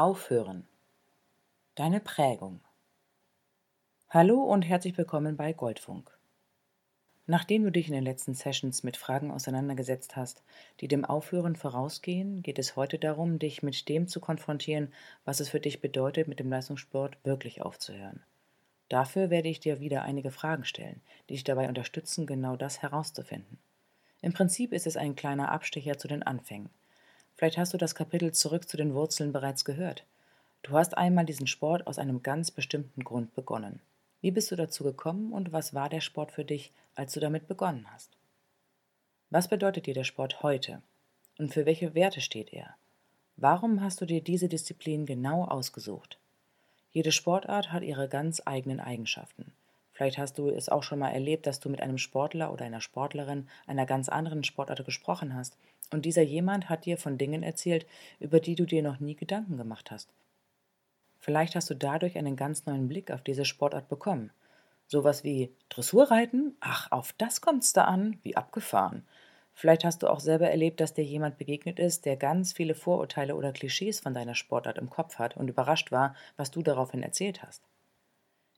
Aufhören. Deine Prägung. Hallo und herzlich willkommen bei Goldfunk. Nachdem du dich in den letzten Sessions mit Fragen auseinandergesetzt hast, die dem Aufhören vorausgehen, geht es heute darum, dich mit dem zu konfrontieren, was es für dich bedeutet, mit dem Leistungssport wirklich aufzuhören. Dafür werde ich dir wieder einige Fragen stellen, die dich dabei unterstützen, genau das herauszufinden. Im Prinzip ist es ein kleiner Abstecher zu den Anfängen. Vielleicht hast du das Kapitel Zurück zu den Wurzeln bereits gehört. Du hast einmal diesen Sport aus einem ganz bestimmten Grund begonnen. Wie bist du dazu gekommen und was war der Sport für dich, als du damit begonnen hast? Was bedeutet dir der Sport heute und für welche Werte steht er? Warum hast du dir diese Disziplin genau ausgesucht? Jede Sportart hat ihre ganz eigenen Eigenschaften. Vielleicht hast du es auch schon mal erlebt, dass du mit einem Sportler oder einer Sportlerin einer ganz anderen Sportart gesprochen hast und dieser jemand hat dir von Dingen erzählt, über die du dir noch nie Gedanken gemacht hast Vielleicht hast du dadurch einen ganz neuen Blick auf diese Sportart bekommen. Sowas wie Dressurreiten? Ach, auf das kommt's da an, wie abgefahren. Vielleicht hast du auch selber erlebt, dass dir jemand begegnet ist, der ganz viele Vorurteile oder Klischees von deiner Sportart im Kopf hat und überrascht war, was du daraufhin erzählt hast.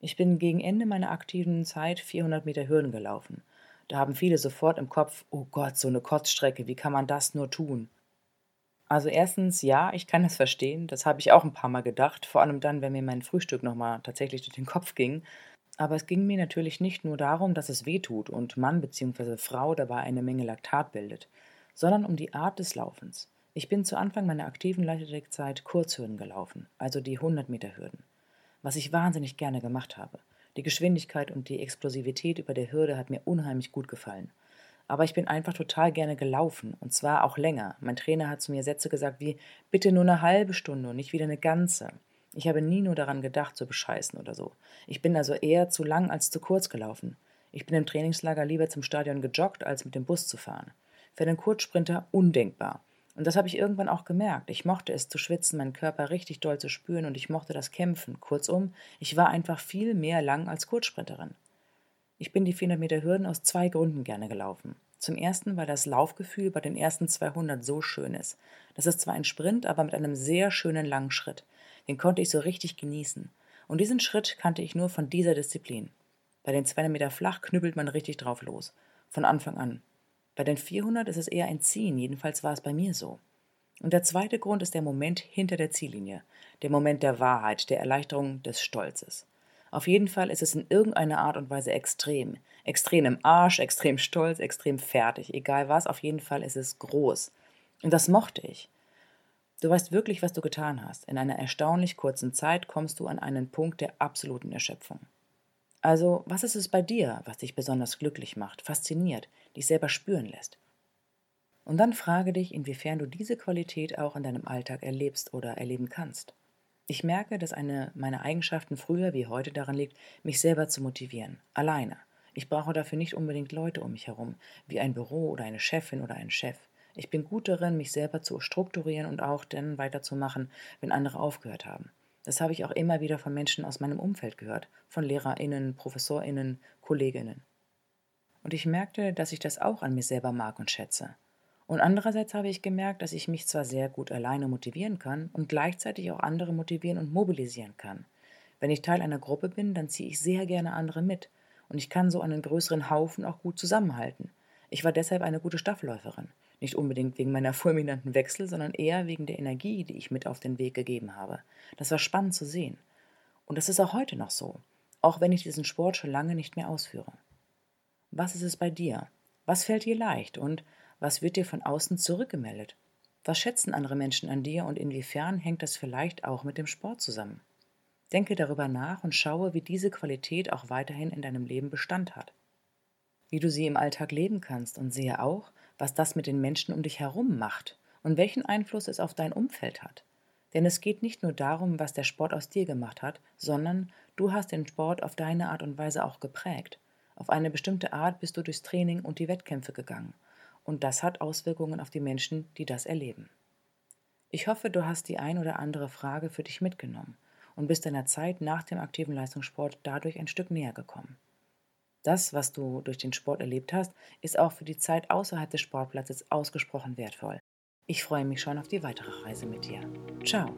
Ich bin gegen Ende meiner aktiven Zeit 400 Meter Hürden gelaufen. Da haben viele sofort im Kopf, oh Gott, so eine Kurzstrecke, wie kann man das nur tun? Also erstens, ja, ich kann es verstehen. Das habe ich auch ein paar Mal gedacht, vor allem dann, wenn mir mein Frühstück nochmal tatsächlich durch den Kopf ging. Aber es ging mir natürlich nicht nur darum, dass es weh tut und Mann bzw. Frau dabei eine Menge Laktat bildet, sondern um die Art des Laufens. Ich bin zu Anfang meiner aktiven Leichtathletikzeit Kurzhürden gelaufen, also die 100 Meter Hürden, was ich wahnsinnig gerne gemacht habe. Die Geschwindigkeit und die Explosivität über der Hürde hat mir unheimlich gut gefallen aber ich bin einfach total gerne gelaufen und zwar auch länger. Mein Trainer hat zu mir Sätze gesagt wie bitte nur eine halbe Stunde und nicht wieder eine ganze. Ich habe nie nur daran gedacht, zu bescheißen oder so. Ich bin also eher zu lang als zu kurz gelaufen. Ich bin im Trainingslager lieber zum Stadion gejoggt, als mit dem Bus zu fahren. Für den Kurzsprinter undenkbar. Und das habe ich irgendwann auch gemerkt. Ich mochte es zu schwitzen, meinen Körper richtig doll zu spüren und ich mochte das Kämpfen. Kurzum, ich war einfach viel mehr lang als Kurzsprinterin. Ich bin die 400 Meter Hürden aus zwei Gründen gerne gelaufen. Zum ersten, weil das Laufgefühl bei den ersten 200 so schön ist. Das ist zwar ein Sprint, aber mit einem sehr schönen langen Schritt. Den konnte ich so richtig genießen. Und diesen Schritt kannte ich nur von dieser Disziplin. Bei den 200 Meter flach knüppelt man richtig drauf los. Von Anfang an. Bei den 400 ist es eher ein Ziehen, jedenfalls war es bei mir so. Und der zweite Grund ist der Moment hinter der Ziellinie. Der Moment der Wahrheit, der Erleichterung, des Stolzes. Auf jeden Fall ist es in irgendeiner Art und Weise extrem. Extrem im Arsch, extrem stolz, extrem fertig. Egal was, auf jeden Fall ist es groß. Und das mochte ich. Du weißt wirklich, was du getan hast. In einer erstaunlich kurzen Zeit kommst du an einen Punkt der absoluten Erschöpfung. Also, was ist es bei dir, was dich besonders glücklich macht, fasziniert, dich selber spüren lässt? Und dann frage dich, inwiefern du diese Qualität auch in deinem Alltag erlebst oder erleben kannst. Ich merke, dass eine meiner Eigenschaften früher wie heute daran liegt, mich selber zu motivieren, alleine. Ich brauche dafür nicht unbedingt Leute um mich herum, wie ein Büro oder eine Chefin oder ein Chef. Ich bin gut darin, mich selber zu strukturieren und auch dann weiterzumachen, wenn andere aufgehört haben. Das habe ich auch immer wieder von Menschen aus meinem Umfeld gehört, von Lehrerinnen, Professorinnen, Kolleginnen. Und ich merkte, dass ich das auch an mir selber mag und schätze. Und andererseits habe ich gemerkt, dass ich mich zwar sehr gut alleine motivieren kann und gleichzeitig auch andere motivieren und mobilisieren kann. Wenn ich Teil einer Gruppe bin, dann ziehe ich sehr gerne andere mit und ich kann so einen größeren Haufen auch gut zusammenhalten. Ich war deshalb eine gute Staffläuferin. Nicht unbedingt wegen meiner fulminanten Wechsel, sondern eher wegen der Energie, die ich mit auf den Weg gegeben habe. Das war spannend zu sehen. Und das ist auch heute noch so, auch wenn ich diesen Sport schon lange nicht mehr ausführe. Was ist es bei dir? Was fällt dir leicht und was wird dir von außen zurückgemeldet? Was schätzen andere Menschen an dir und inwiefern hängt das vielleicht auch mit dem Sport zusammen? Denke darüber nach und schaue, wie diese Qualität auch weiterhin in deinem Leben Bestand hat. Wie du sie im Alltag leben kannst und sehe auch, was das mit den Menschen um dich herum macht und welchen Einfluss es auf dein Umfeld hat. Denn es geht nicht nur darum, was der Sport aus dir gemacht hat, sondern du hast den Sport auf deine Art und Weise auch geprägt. Auf eine bestimmte Art bist du durchs Training und die Wettkämpfe gegangen. Und das hat Auswirkungen auf die Menschen, die das erleben. Ich hoffe, du hast die ein oder andere Frage für dich mitgenommen und bist deiner Zeit nach dem aktiven Leistungssport dadurch ein Stück näher gekommen. Das, was du durch den Sport erlebt hast, ist auch für die Zeit außerhalb des Sportplatzes ausgesprochen wertvoll. Ich freue mich schon auf die weitere Reise mit dir. Ciao.